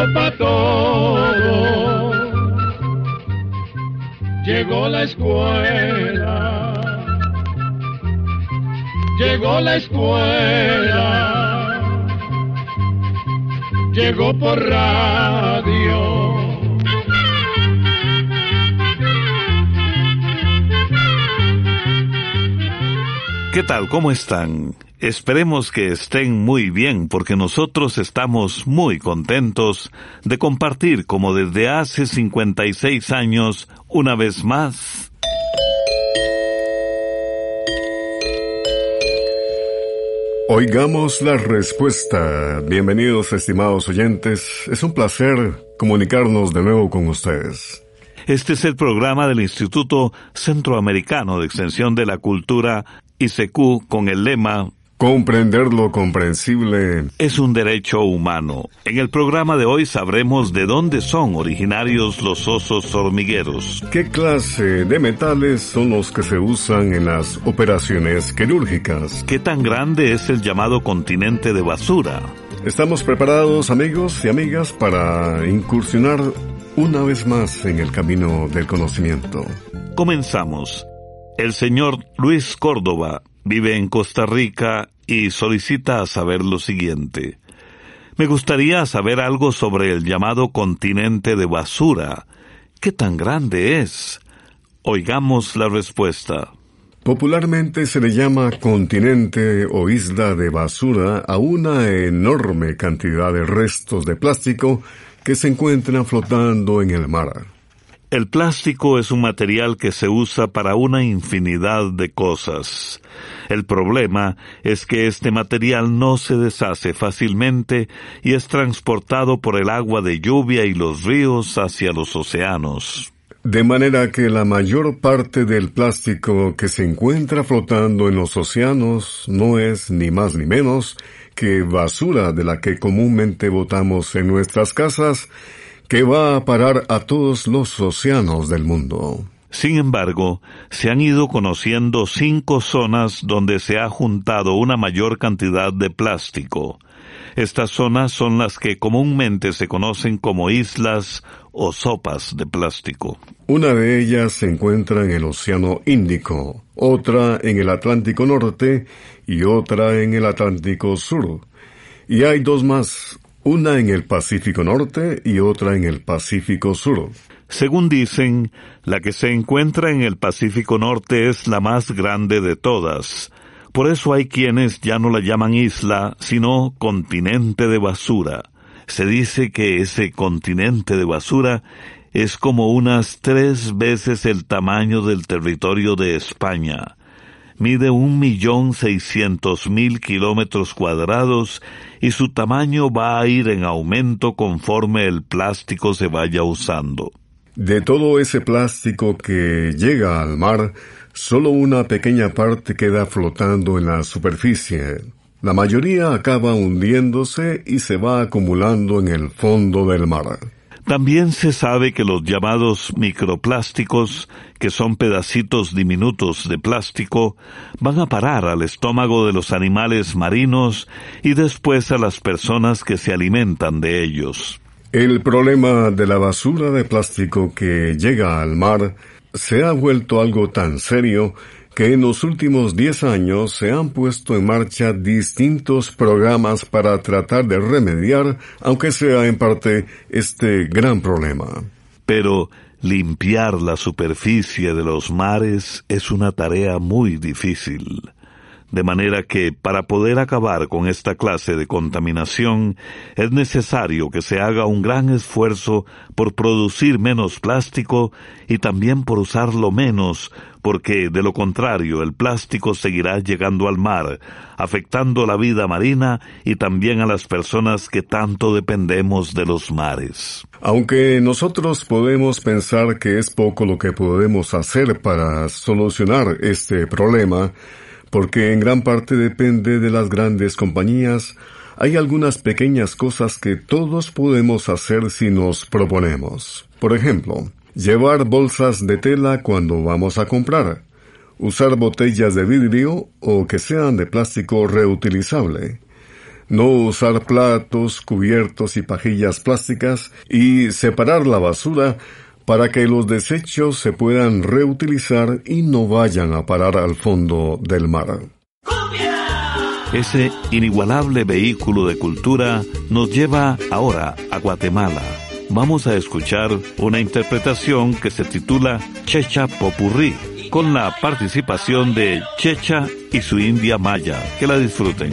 llegó para todo. Llegó la escuela. Llegó la escuela. Llegó por radio. ¿Qué tal? ¿Cómo están? Esperemos que estén muy bien porque nosotros estamos muy contentos de compartir como desde hace 56 años una vez más. Oigamos la respuesta. Bienvenidos estimados oyentes. Es un placer comunicarnos de nuevo con ustedes. Este es el programa del Instituto Centroamericano de Extensión de la Cultura, ICQ, con el lema Comprender lo comprensible es un derecho humano. En el programa de hoy sabremos de dónde son originarios los osos hormigueros. ¿Qué clase de metales son los que se usan en las operaciones quirúrgicas? ¿Qué tan grande es el llamado continente de basura? Estamos preparados amigos y amigas para incursionar una vez más en el camino del conocimiento. Comenzamos. El señor Luis Córdoba vive en Costa Rica y solicita saber lo siguiente. Me gustaría saber algo sobre el llamado continente de basura. ¿Qué tan grande es? Oigamos la respuesta. Popularmente se le llama continente o isla de basura a una enorme cantidad de restos de plástico que se encuentran flotando en el mar. El plástico es un material que se usa para una infinidad de cosas. El problema es que este material no se deshace fácilmente y es transportado por el agua de lluvia y los ríos hacia los océanos. De manera que la mayor parte del plástico que se encuentra flotando en los océanos no es ni más ni menos que basura de la que comúnmente botamos en nuestras casas que va a parar a todos los océanos del mundo. Sin embargo, se han ido conociendo cinco zonas donde se ha juntado una mayor cantidad de plástico. Estas zonas son las que comúnmente se conocen como islas o sopas de plástico. Una de ellas se encuentra en el Océano Índico, otra en el Atlántico Norte y otra en el Atlántico Sur. Y hay dos más, una en el Pacífico Norte y otra en el Pacífico Sur. Según dicen, la que se encuentra en el Pacífico Norte es la más grande de todas. Por eso hay quienes ya no la llaman isla, sino continente de basura. Se dice que ese continente de basura es como unas tres veces el tamaño del territorio de España mide un millón seiscientos mil kilómetros cuadrados y su tamaño va a ir en aumento conforme el plástico se vaya usando. De todo ese plástico que llega al mar, solo una pequeña parte queda flotando en la superficie. La mayoría acaba hundiéndose y se va acumulando en el fondo del mar. También se sabe que los llamados microplásticos, que son pedacitos diminutos de plástico, van a parar al estómago de los animales marinos y después a las personas que se alimentan de ellos. El problema de la basura de plástico que llega al mar se ha vuelto algo tan serio que en los últimos 10 años se han puesto en marcha distintos programas para tratar de remediar, aunque sea en parte, este gran problema. Pero limpiar la superficie de los mares es una tarea muy difícil. De manera que, para poder acabar con esta clase de contaminación, es necesario que se haga un gran esfuerzo por producir menos plástico y también por usarlo menos, porque de lo contrario el plástico seguirá llegando al mar, afectando la vida marina y también a las personas que tanto dependemos de los mares. Aunque nosotros podemos pensar que es poco lo que podemos hacer para solucionar este problema, porque en gran parte depende de las grandes compañías, hay algunas pequeñas cosas que todos podemos hacer si nos proponemos. Por ejemplo, llevar bolsas de tela cuando vamos a comprar, usar botellas de vidrio o que sean de plástico reutilizable, no usar platos, cubiertos y pajillas plásticas y separar la basura para que los desechos se puedan reutilizar y no vayan a parar al fondo del mar. Ese inigualable vehículo de cultura nos lleva ahora a Guatemala. Vamos a escuchar una interpretación que se titula Checha Popurrí, con la participación de Checha y su India Maya. Que la disfruten.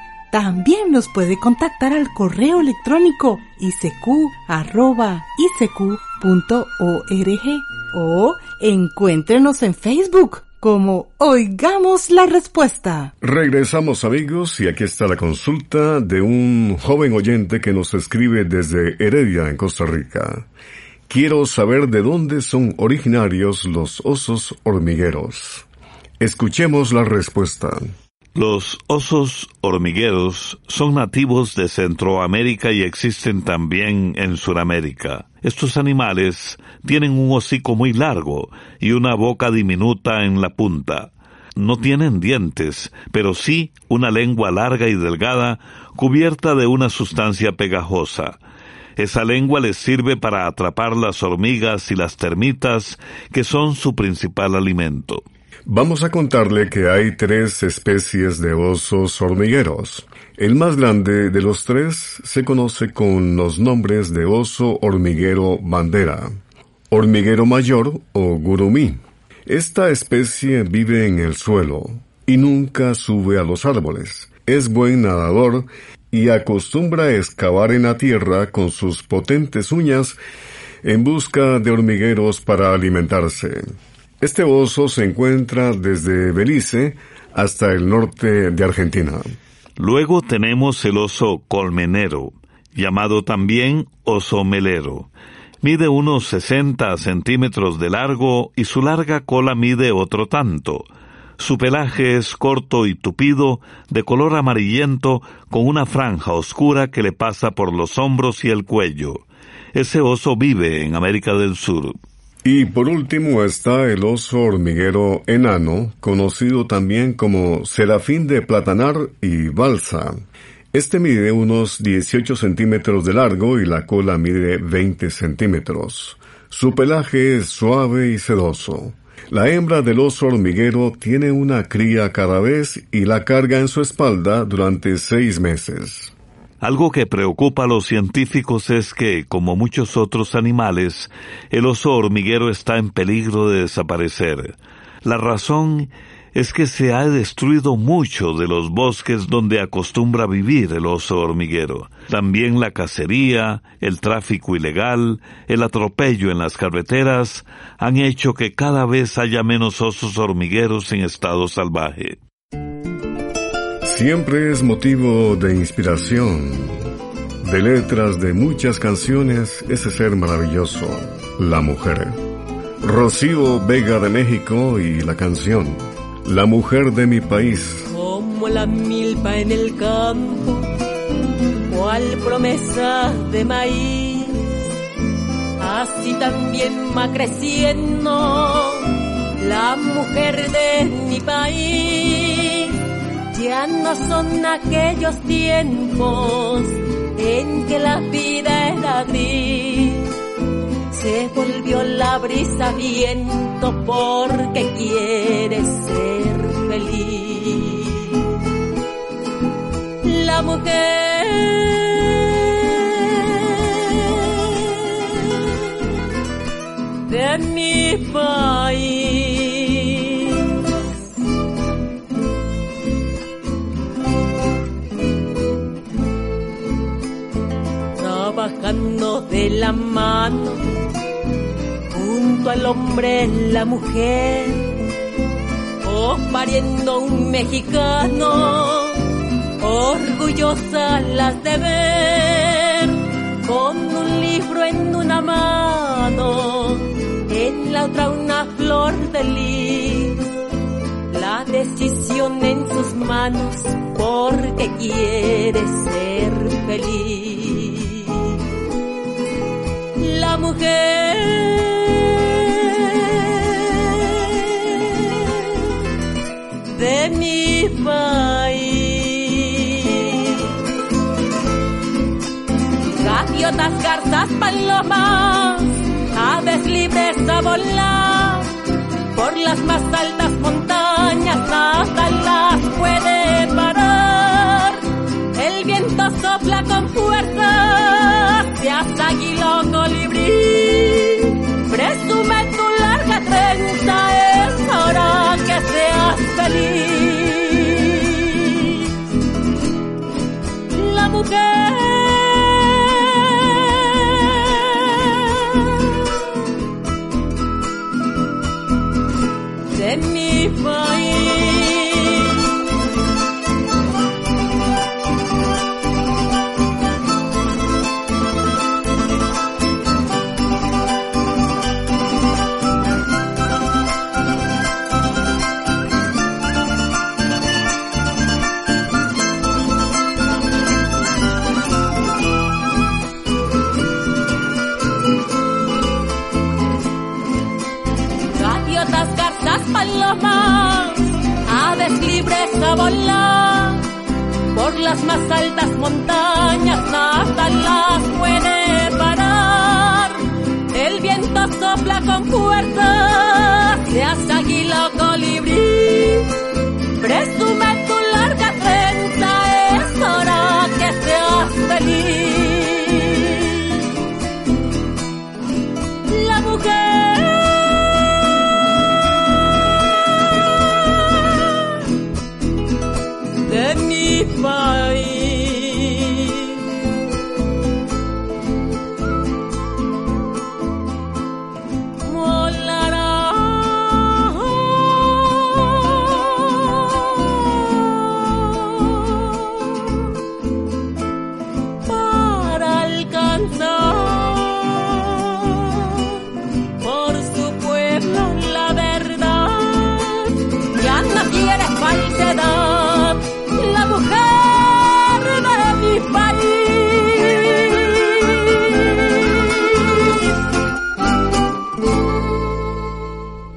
También nos puede contactar al correo electrónico isq.org o encuéntrenos en Facebook como Oigamos la Respuesta. Regresamos amigos y aquí está la consulta de un joven oyente que nos escribe desde Heredia en Costa Rica. Quiero saber de dónde son originarios los osos hormigueros. Escuchemos la respuesta. Los osos hormigueros son nativos de Centroamérica y existen también en Sudamérica. Estos animales tienen un hocico muy largo y una boca diminuta en la punta. No tienen dientes, pero sí una lengua larga y delgada cubierta de una sustancia pegajosa. Esa lengua les sirve para atrapar las hormigas y las termitas, que son su principal alimento. Vamos a contarle que hay tres especies de osos hormigueros. El más grande de los tres se conoce con los nombres de oso hormiguero bandera, hormiguero mayor o gurumí. Esta especie vive en el suelo y nunca sube a los árboles. Es buen nadador y acostumbra excavar en la tierra con sus potentes uñas en busca de hormigueros para alimentarse. Este oso se encuentra desde Belice hasta el norte de Argentina. Luego tenemos el oso colmenero, llamado también oso melero. Mide unos 60 centímetros de largo y su larga cola mide otro tanto. Su pelaje es corto y tupido, de color amarillento, con una franja oscura que le pasa por los hombros y el cuello. Ese oso vive en América del Sur. Y por último está el oso hormiguero enano, conocido también como serafín de platanar y balsa. Este mide unos 18 centímetros de largo y la cola mide 20 centímetros. Su pelaje es suave y sedoso. La hembra del oso hormiguero tiene una cría cada vez y la carga en su espalda durante seis meses. Algo que preocupa a los científicos es que, como muchos otros animales, el oso hormiguero está en peligro de desaparecer. La razón es que se ha destruido mucho de los bosques donde acostumbra vivir el oso hormiguero. También la cacería, el tráfico ilegal, el atropello en las carreteras han hecho que cada vez haya menos osos hormigueros en estado salvaje. Siempre es motivo de inspiración. De letras de muchas canciones, ese ser maravilloso, la mujer. Rocío Vega de México y la canción, La mujer de mi país. Como la milpa en el campo, cual promesa de maíz, así también va creciendo la mujer de mi país ya no son aquellos tiempos en que la vida era gris. Se volvió la brisa viento porque quiere ser feliz. La mujer de mi país de la mano junto al hombre la mujer o pariendo un mexicano orgullosas las de ver con un libro en una mano en la otra una flor de lis la decisión en sus manos porque quiere ser feliz la mujer de mi país. Gaviotas, garzas, palomas, aves libres a volar por las más altas montañas, nada las puede paloma, aves libres a volar, por las más altas montañas nada las puede parar. El viento sopla con fuerza, seas águila o colibrí, presume tu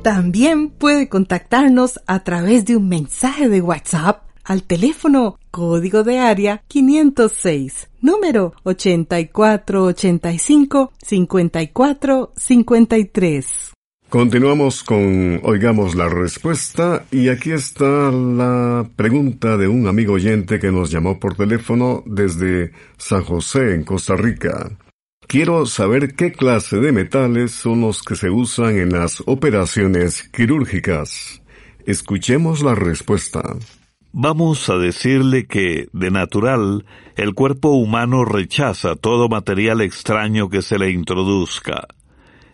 También puede contactarnos a través de un mensaje de WhatsApp al teléfono código de área 506, número 8485-5453. Continuamos con Oigamos la Respuesta y aquí está la pregunta de un amigo oyente que nos llamó por teléfono desde San José, en Costa Rica. Quiero saber qué clase de metales son los que se usan en las operaciones quirúrgicas. Escuchemos la respuesta. Vamos a decirle que, de natural, el cuerpo humano rechaza todo material extraño que se le introduzca.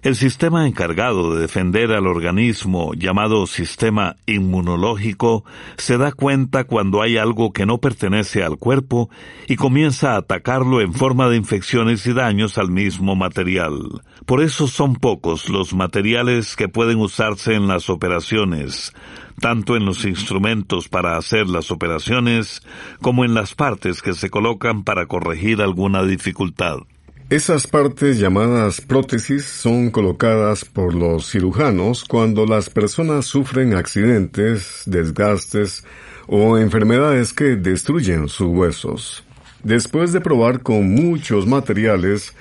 El sistema encargado de defender al organismo, llamado sistema inmunológico, se da cuenta cuando hay algo que no pertenece al cuerpo y comienza a atacarlo en forma de infecciones y daños al mismo material. Por eso son pocos los materiales que pueden usarse en las operaciones, tanto en los instrumentos para hacer las operaciones como en las partes que se colocan para corregir alguna dificultad. Esas partes llamadas prótesis son colocadas por los cirujanos cuando las personas sufren accidentes, desgastes o enfermedades que destruyen sus huesos. Después de probar con muchos materiales,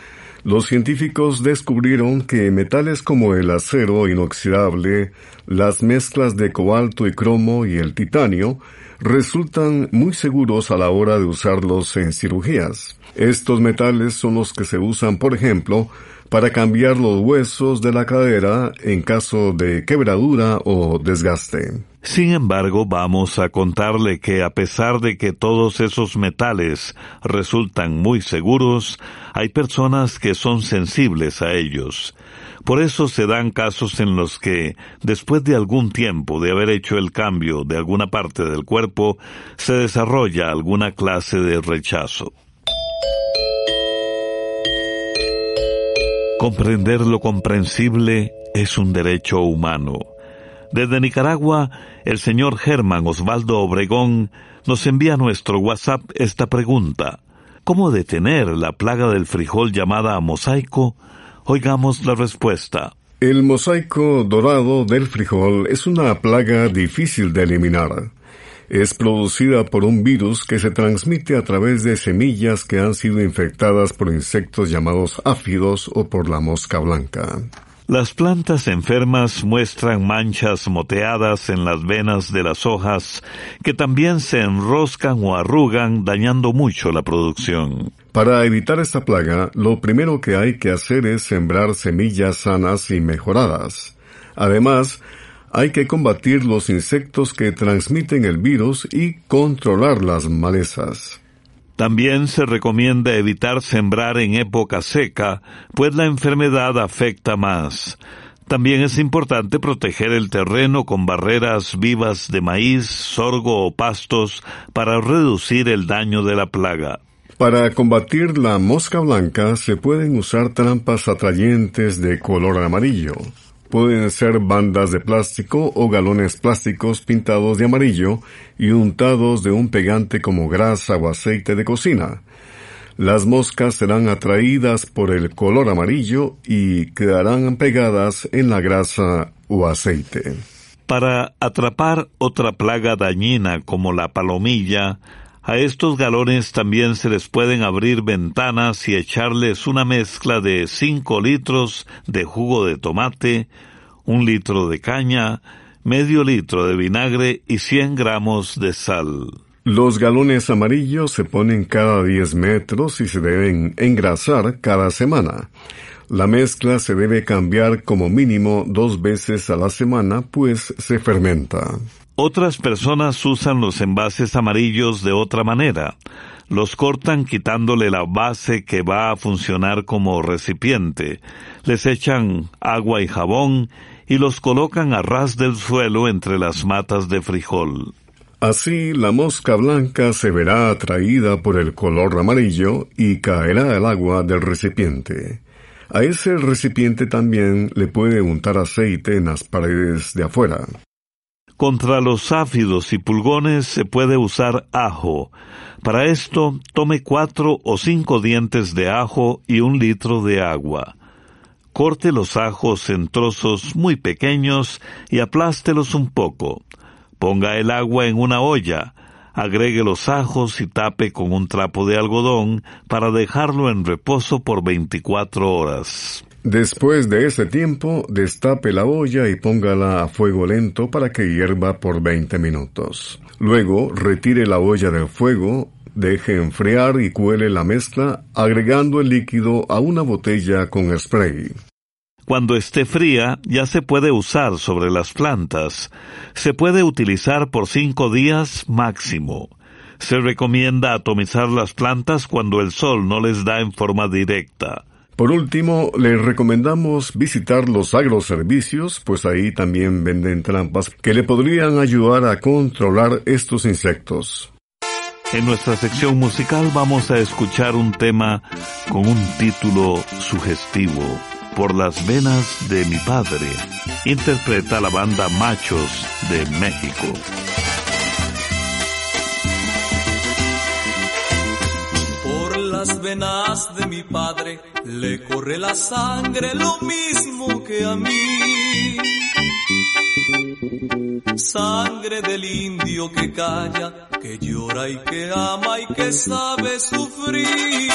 los científicos descubrieron que metales como el acero inoxidable, las mezclas de cobalto y cromo y el titanio resultan muy seguros a la hora de usarlos en cirugías. Estos metales son los que se usan, por ejemplo, para cambiar los huesos de la cadera en caso de quebradura o desgaste. Sin embargo, vamos a contarle que a pesar de que todos esos metales resultan muy seguros, hay personas que son sensibles a ellos. Por eso se dan casos en los que, después de algún tiempo de haber hecho el cambio de alguna parte del cuerpo, se desarrolla alguna clase de rechazo. Comprender lo comprensible es un derecho humano. Desde Nicaragua, el señor Germán Osvaldo Obregón nos envía a nuestro WhatsApp esta pregunta. ¿Cómo detener la plaga del frijol llamada mosaico? Oigamos la respuesta. El mosaico dorado del frijol es una plaga difícil de eliminar. Es producida por un virus que se transmite a través de semillas que han sido infectadas por insectos llamados áfidos o por la mosca blanca. Las plantas enfermas muestran manchas moteadas en las venas de las hojas que también se enroscan o arrugan dañando mucho la producción. Para evitar esta plaga, lo primero que hay que hacer es sembrar semillas sanas y mejoradas. Además, hay que combatir los insectos que transmiten el virus y controlar las malezas. También se recomienda evitar sembrar en época seca, pues la enfermedad afecta más. También es importante proteger el terreno con barreras vivas de maíz, sorgo o pastos para reducir el daño de la plaga. Para combatir la mosca blanca se pueden usar trampas atrayentes de color amarillo. Pueden ser bandas de plástico o galones plásticos pintados de amarillo y untados de un pegante como grasa o aceite de cocina. Las moscas serán atraídas por el color amarillo y quedarán pegadas en la grasa o aceite. Para atrapar otra plaga dañina como la palomilla, A estos galones también se les pueden abrir ventanas y echarles una mezcla de 5 litros de jugo de tomate, un litro de caña, medio litro de vinagre y 100 gramos de sal. Los galones amarillos se ponen cada 10 metros y se deben engrasar cada semana. La mezcla se debe cambiar como mínimo dos veces a la semana, pues se fermenta. Otras personas usan los envases amarillos de otra manera. Los cortan quitándole la base que va a funcionar como recipiente. Les echan agua y jabón y los colocan a ras del suelo entre las matas de frijol. Así la mosca blanca se verá atraída por el color amarillo y caerá al agua del recipiente. A ese recipiente también le puede untar aceite en las paredes de afuera. Contra los áfidos y pulgones se puede usar ajo. Para esto, tome cuatro o cinco dientes de ajo y un litro de agua. Corte los ajos en trozos muy pequeños y aplástelos un poco. Ponga el agua en una olla, agregue los ajos y tape con un trapo de algodón para dejarlo en reposo por 24 horas. Después de ese tiempo, destape la olla y póngala a fuego lento para que hierva por 20 minutos. Luego, retire la olla del fuego, deje enfriar y cuele la mezcla agregando el líquido a una botella con spray. Cuando esté fría, ya se puede usar sobre las plantas. Se puede utilizar por cinco días máximo. Se recomienda atomizar las plantas cuando el sol no les da en forma directa. Por último, les recomendamos visitar los agroservicios, pues ahí también venden trampas que le podrían ayudar a controlar estos insectos. En nuestra sección musical vamos a escuchar un tema con un título sugestivo, Por las venas de mi padre. Interpreta la banda Machos de México. Las venas de mi padre le corre la sangre lo mismo que a mí. Sangre del indio que calla, que llora y que ama y que sabe sufrir.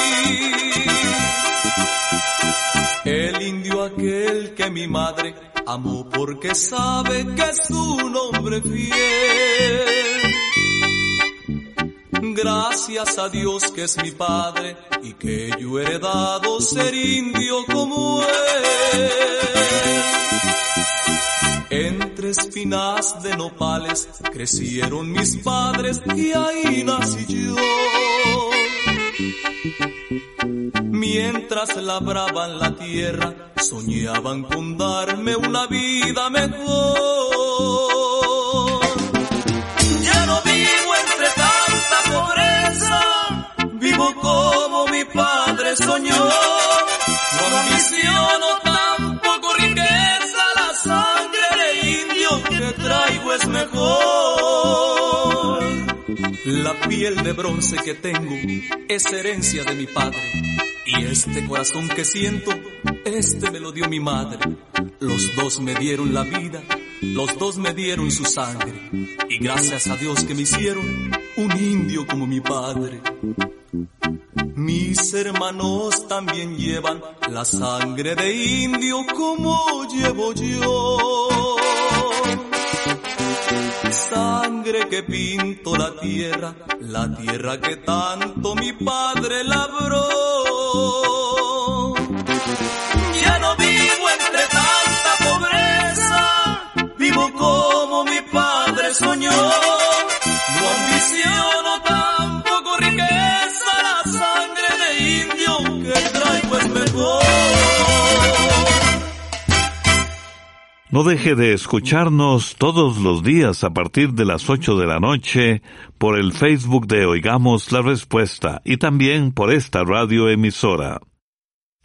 El indio aquel que mi madre amó porque sabe que es un hombre fiel. Gracias a Dios que es mi padre y que yo he heredado ser indio como él. Entre espinas de nopales crecieron mis padres y ahí nací yo. Mientras labraban la tierra, soñaban con darme una vida mejor. Soñó. No ambiciono tampoco riqueza, la sangre de indio que traigo es mejor. La piel de bronce que tengo es herencia de mi padre. Y este corazón que siento, este me lo dio mi madre. Los dos me dieron la vida, los dos me dieron su sangre. Y gracias a Dios que me hicieron un indio como mi padre. Mis hermanos también llevan la sangre de indio como llevo yo. Sangre que pinto la tierra, la tierra que tanto mi padre labró. Ya no vivo entre tanta pobreza, vivo como mi padre soñó. No deje de escucharnos todos los días a partir de las 8 de la noche por el Facebook de Oigamos la Respuesta y también por esta radio emisora.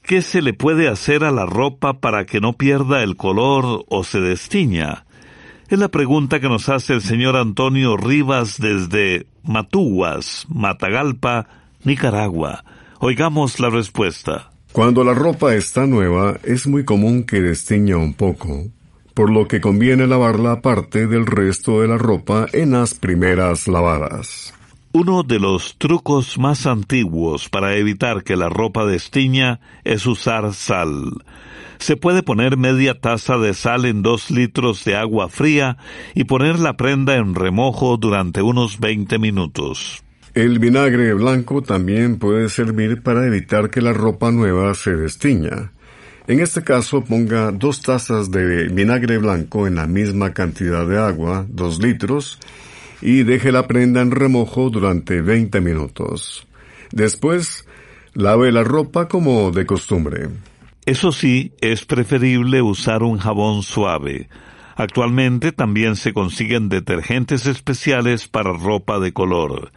¿Qué se le puede hacer a la ropa para que no pierda el color o se destiña? Es la pregunta que nos hace el señor Antonio Rivas desde Matuguas, Matagalpa, Nicaragua. Oigamos la respuesta. Cuando la ropa está nueva, es muy común que destiña un poco, por lo que conviene lavarla aparte del resto de la ropa en las primeras lavadas. Uno de los trucos más antiguos para evitar que la ropa destiña es usar sal. Se puede poner media taza de sal en dos litros de agua fría y poner la prenda en remojo durante unos 20 minutos. El vinagre blanco también puede servir para evitar que la ropa nueva se destiña. En este caso ponga dos tazas de vinagre blanco en la misma cantidad de agua, dos litros, y deje la prenda en remojo durante 20 minutos. Después, lave la ropa como de costumbre. Eso sí, es preferible usar un jabón suave. Actualmente también se consiguen detergentes especiales para ropa de color.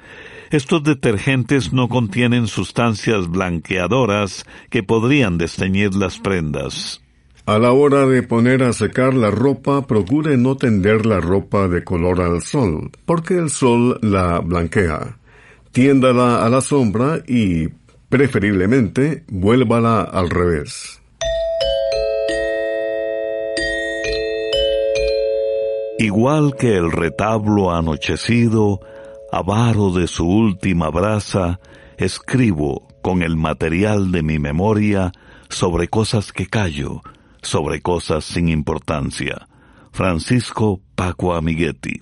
Estos detergentes no contienen sustancias blanqueadoras que podrían desteñir las prendas. A la hora de poner a secar la ropa, procure no tender la ropa de color al sol, porque el sol la blanquea. Tiéndala a la sombra y, preferiblemente, vuélvala al revés. Igual que el retablo anochecido, avaro de su última brasa, escribo con el material de mi memoria sobre cosas que callo, sobre cosas sin importancia. Francisco Paco Amiguetti.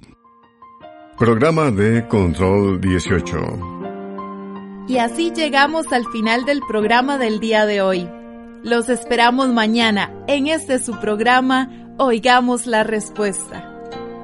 Programa de Control 18. Y así llegamos al final del programa del día de hoy. Los esperamos mañana en este su programa Oigamos la Respuesta.